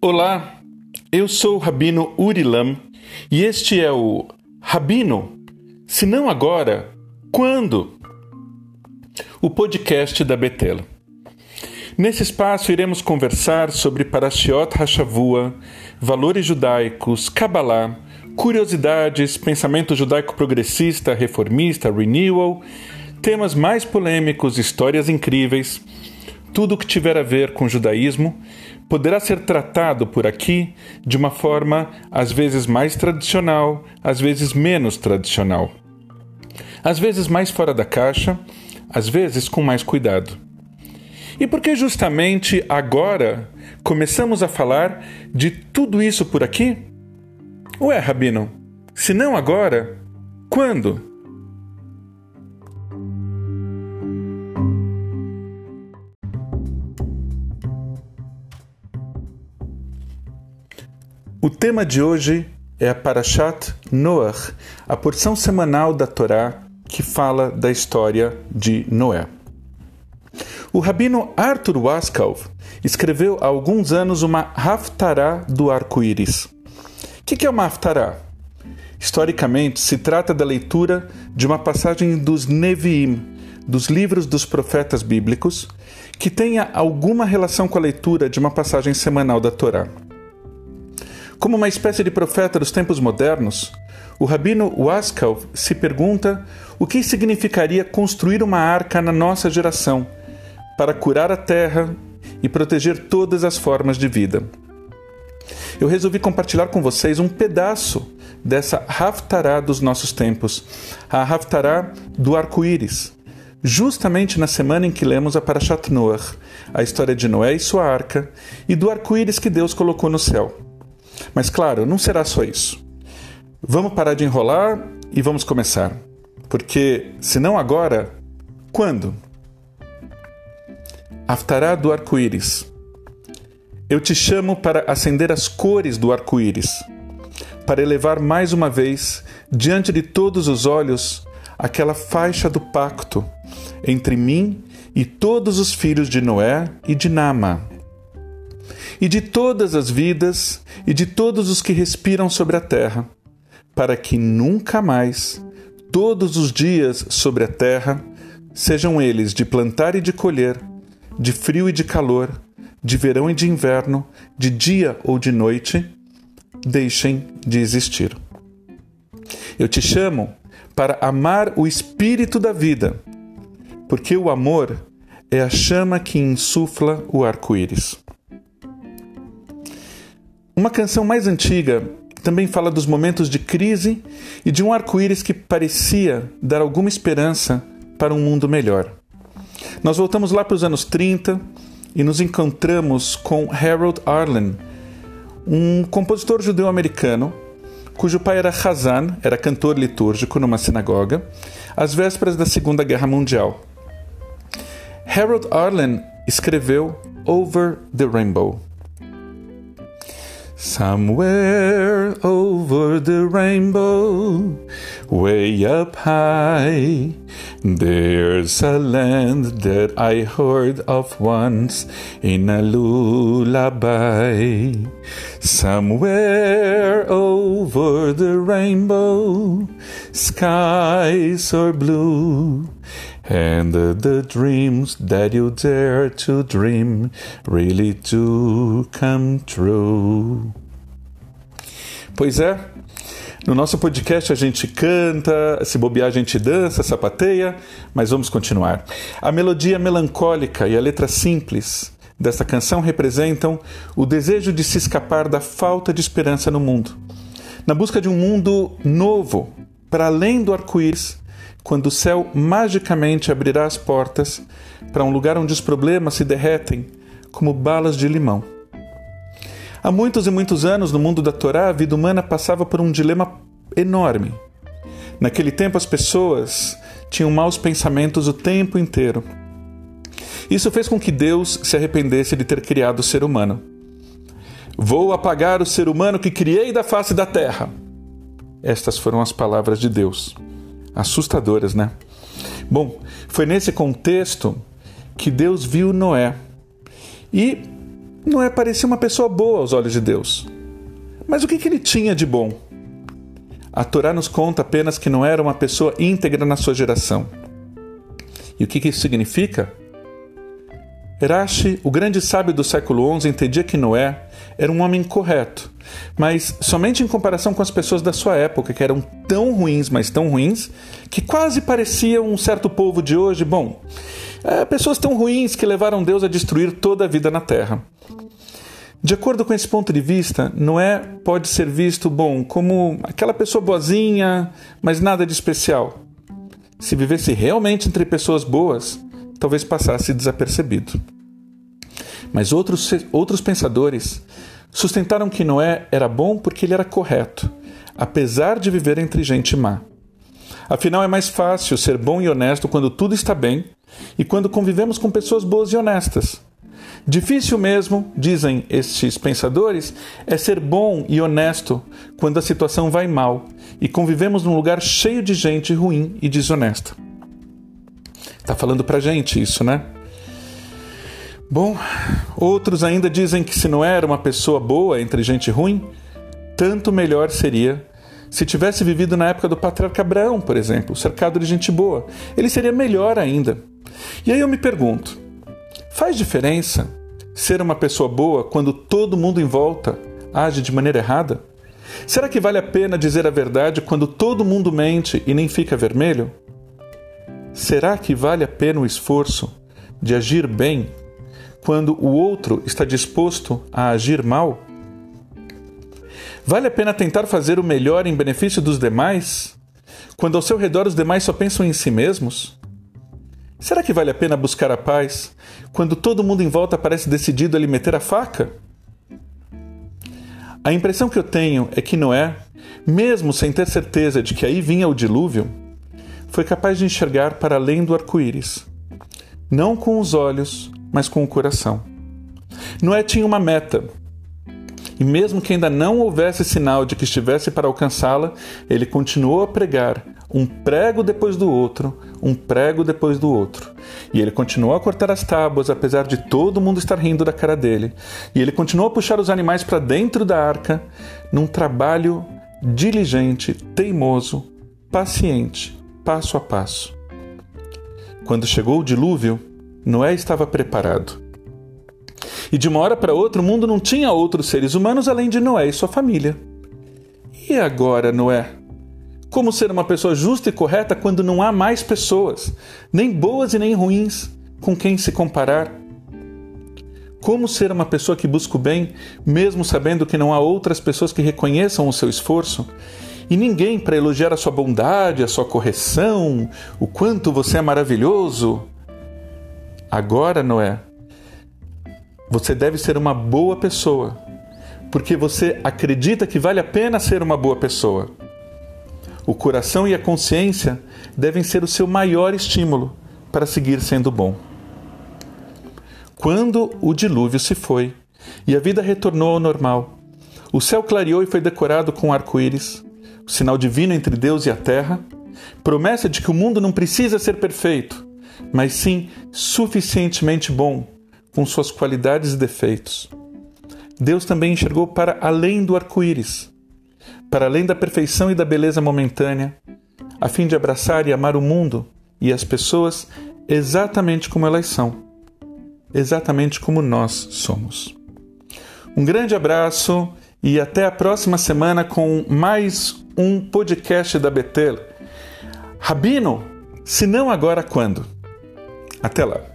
Olá, eu sou o Rabino Urilam e este é o Rabino, se não agora, quando? O podcast da Betela. Nesse espaço iremos conversar sobre Parashiot Hashavua, valores judaicos, Kabbalah, curiosidades, pensamento judaico progressista, reformista, renewal, temas mais polêmicos, histórias incríveis, tudo o que tiver a ver com judaísmo poderá ser tratado por aqui de uma forma às vezes mais tradicional, às vezes menos tradicional. Às vezes mais fora da caixa, às vezes com mais cuidado. E por que justamente agora começamos a falar de tudo isso por aqui? Ué, Rabino, se não agora, quando? O tema de hoje é a Parashat Noach, a porção semanal da Torá que fala da história de Noé. O rabino Arthur Waskow escreveu há alguns anos uma Haftarah do arco-íris. O que é uma Haftarah? Historicamente, se trata da leitura de uma passagem dos Neviim, dos livros dos profetas bíblicos, que tenha alguma relação com a leitura de uma passagem semanal da Torá. Como uma espécie de profeta dos tempos modernos, o rabino Waskow se pergunta o que significaria construir uma arca na nossa geração para curar a terra e proteger todas as formas de vida. Eu resolvi compartilhar com vocês um pedaço dessa Haftarah dos nossos tempos, a Haftarah do arco-íris, justamente na semana em que lemos a Parashat Noach, a história de Noé e sua arca, e do arco-íris que Deus colocou no céu. Mas claro, não será só isso. Vamos parar de enrolar e vamos começar. Porque, se não agora, quando? Aftará do arco-íris. Eu te chamo para acender as cores do arco-íris, para elevar mais uma vez, diante de todos os olhos, aquela faixa do pacto entre mim e todos os filhos de Noé e de Nama, e de todas as vidas e de todos os que respiram sobre a terra, para que nunca mais, todos os dias sobre a terra, sejam eles de plantar e de colher, de frio e de calor, de verão e de inverno, de dia ou de noite, deixem de existir. Eu te chamo para amar o espírito da vida, porque o amor é a chama que insufla o arco-íris. Uma canção mais antiga também fala dos momentos de crise e de um arco-íris que parecia dar alguma esperança para um mundo melhor. Nós voltamos lá para os anos 30 e nos encontramos com Harold Arlen, um compositor judeu-americano cujo pai era Hazan, era cantor litúrgico numa sinagoga, às vésperas da Segunda Guerra Mundial. Harold Arlen escreveu Over the Rainbow. Somewhere over the rainbow, way up high, there's a land that I heard of once in a lullaby. Somewhere over the rainbow, skies are blue. And the, dreams that you dare to dream really do come true. Pois é, no nosso podcast a gente canta, se bobear a gente dança, sapateia, mas vamos continuar. A melodia melancólica e a letra simples dessa canção representam o desejo de se escapar da falta de esperança no mundo, na busca de um mundo novo, para além do arco-íris quando o céu magicamente abrirá as portas para um lugar onde os problemas se derretem como balas de limão. Há muitos e muitos anos, no mundo da Torá, a vida humana passava por um dilema enorme. Naquele tempo, as pessoas tinham maus pensamentos o tempo inteiro. Isso fez com que Deus se arrependesse de ter criado o ser humano. Vou apagar o ser humano que criei da face da terra. Estas foram as palavras de Deus assustadoras, né? Bom, foi nesse contexto que Deus viu Noé. E Noé parecia uma pessoa boa aos olhos de Deus. Mas o que, que ele tinha de bom? A Torá nos conta apenas que não era uma pessoa íntegra na sua geração. E o que, que isso significa? Rashi, o grande sábio do século XI, entendia que Noé era um homem correto, mas somente em comparação com as pessoas da sua época, que eram tão ruins, mas tão ruins, que quase pareciam um certo povo de hoje. Bom, é, pessoas tão ruins que levaram Deus a destruir toda a vida na terra. De acordo com esse ponto de vista, Noé pode ser visto, bom, como aquela pessoa boazinha, mas nada de especial. Se vivesse realmente entre pessoas boas, talvez passasse desapercebido. Mas outros, outros pensadores sustentaram que Noé era bom porque ele era correto, apesar de viver entre gente má. Afinal, é mais fácil ser bom e honesto quando tudo está bem e quando convivemos com pessoas boas e honestas. Difícil mesmo, dizem estes pensadores, é ser bom e honesto quando a situação vai mal e convivemos num lugar cheio de gente ruim e desonesta. Está falando para gente isso, né? Bom, outros ainda dizem que se não era uma pessoa boa entre gente ruim, tanto melhor seria se tivesse vivido na época do patriarca Abraão, por exemplo, cercado de gente boa. Ele seria melhor ainda. E aí eu me pergunto: faz diferença ser uma pessoa boa quando todo mundo em volta age de maneira errada? Será que vale a pena dizer a verdade quando todo mundo mente e nem fica vermelho? Será que vale a pena o esforço de agir bem quando o outro está disposto a agir mal? Vale a pena tentar fazer o melhor em benefício dos demais quando ao seu redor os demais só pensam em si mesmos? Será que vale a pena buscar a paz quando todo mundo em volta parece decidido a lhe meter a faca? A impressão que eu tenho é que Noé, mesmo sem ter certeza de que aí vinha o dilúvio, foi capaz de enxergar para além do arco-íris, não com os olhos, mas com o coração. Noé tinha uma meta, e mesmo que ainda não houvesse sinal de que estivesse para alcançá-la, ele continuou a pregar, um prego depois do outro, um prego depois do outro. E ele continuou a cortar as tábuas, apesar de todo mundo estar rindo da cara dele. E ele continuou a puxar os animais para dentro da arca, num trabalho diligente, teimoso, paciente, passo a passo. Quando chegou o dilúvio, Noé estava preparado. E de uma hora para outra o mundo não tinha outros seres humanos além de Noé e sua família. E agora, Noé? Como ser uma pessoa justa e correta quando não há mais pessoas, nem boas e nem ruins, com quem se comparar? Como ser uma pessoa que busca o bem, mesmo sabendo que não há outras pessoas que reconheçam o seu esforço? E ninguém para elogiar a sua bondade, a sua correção, o quanto você é maravilhoso? Agora, Noé, você deve ser uma boa pessoa, porque você acredita que vale a pena ser uma boa pessoa. O coração e a consciência devem ser o seu maior estímulo para seguir sendo bom. Quando o dilúvio se foi e a vida retornou ao normal, o céu clareou e foi decorado com arco-íris, sinal divino entre Deus e a terra, promessa de que o mundo não precisa ser perfeito, mas sim suficientemente bom com suas qualidades e defeitos. Deus também enxergou para além do arco-íris, para além da perfeição e da beleza momentânea, a fim de abraçar e amar o mundo e as pessoas exatamente como elas são, exatamente como nós somos. Um grande abraço e até a próxima semana com mais um podcast da Betel. Rabino, se não agora, quando? Até lá!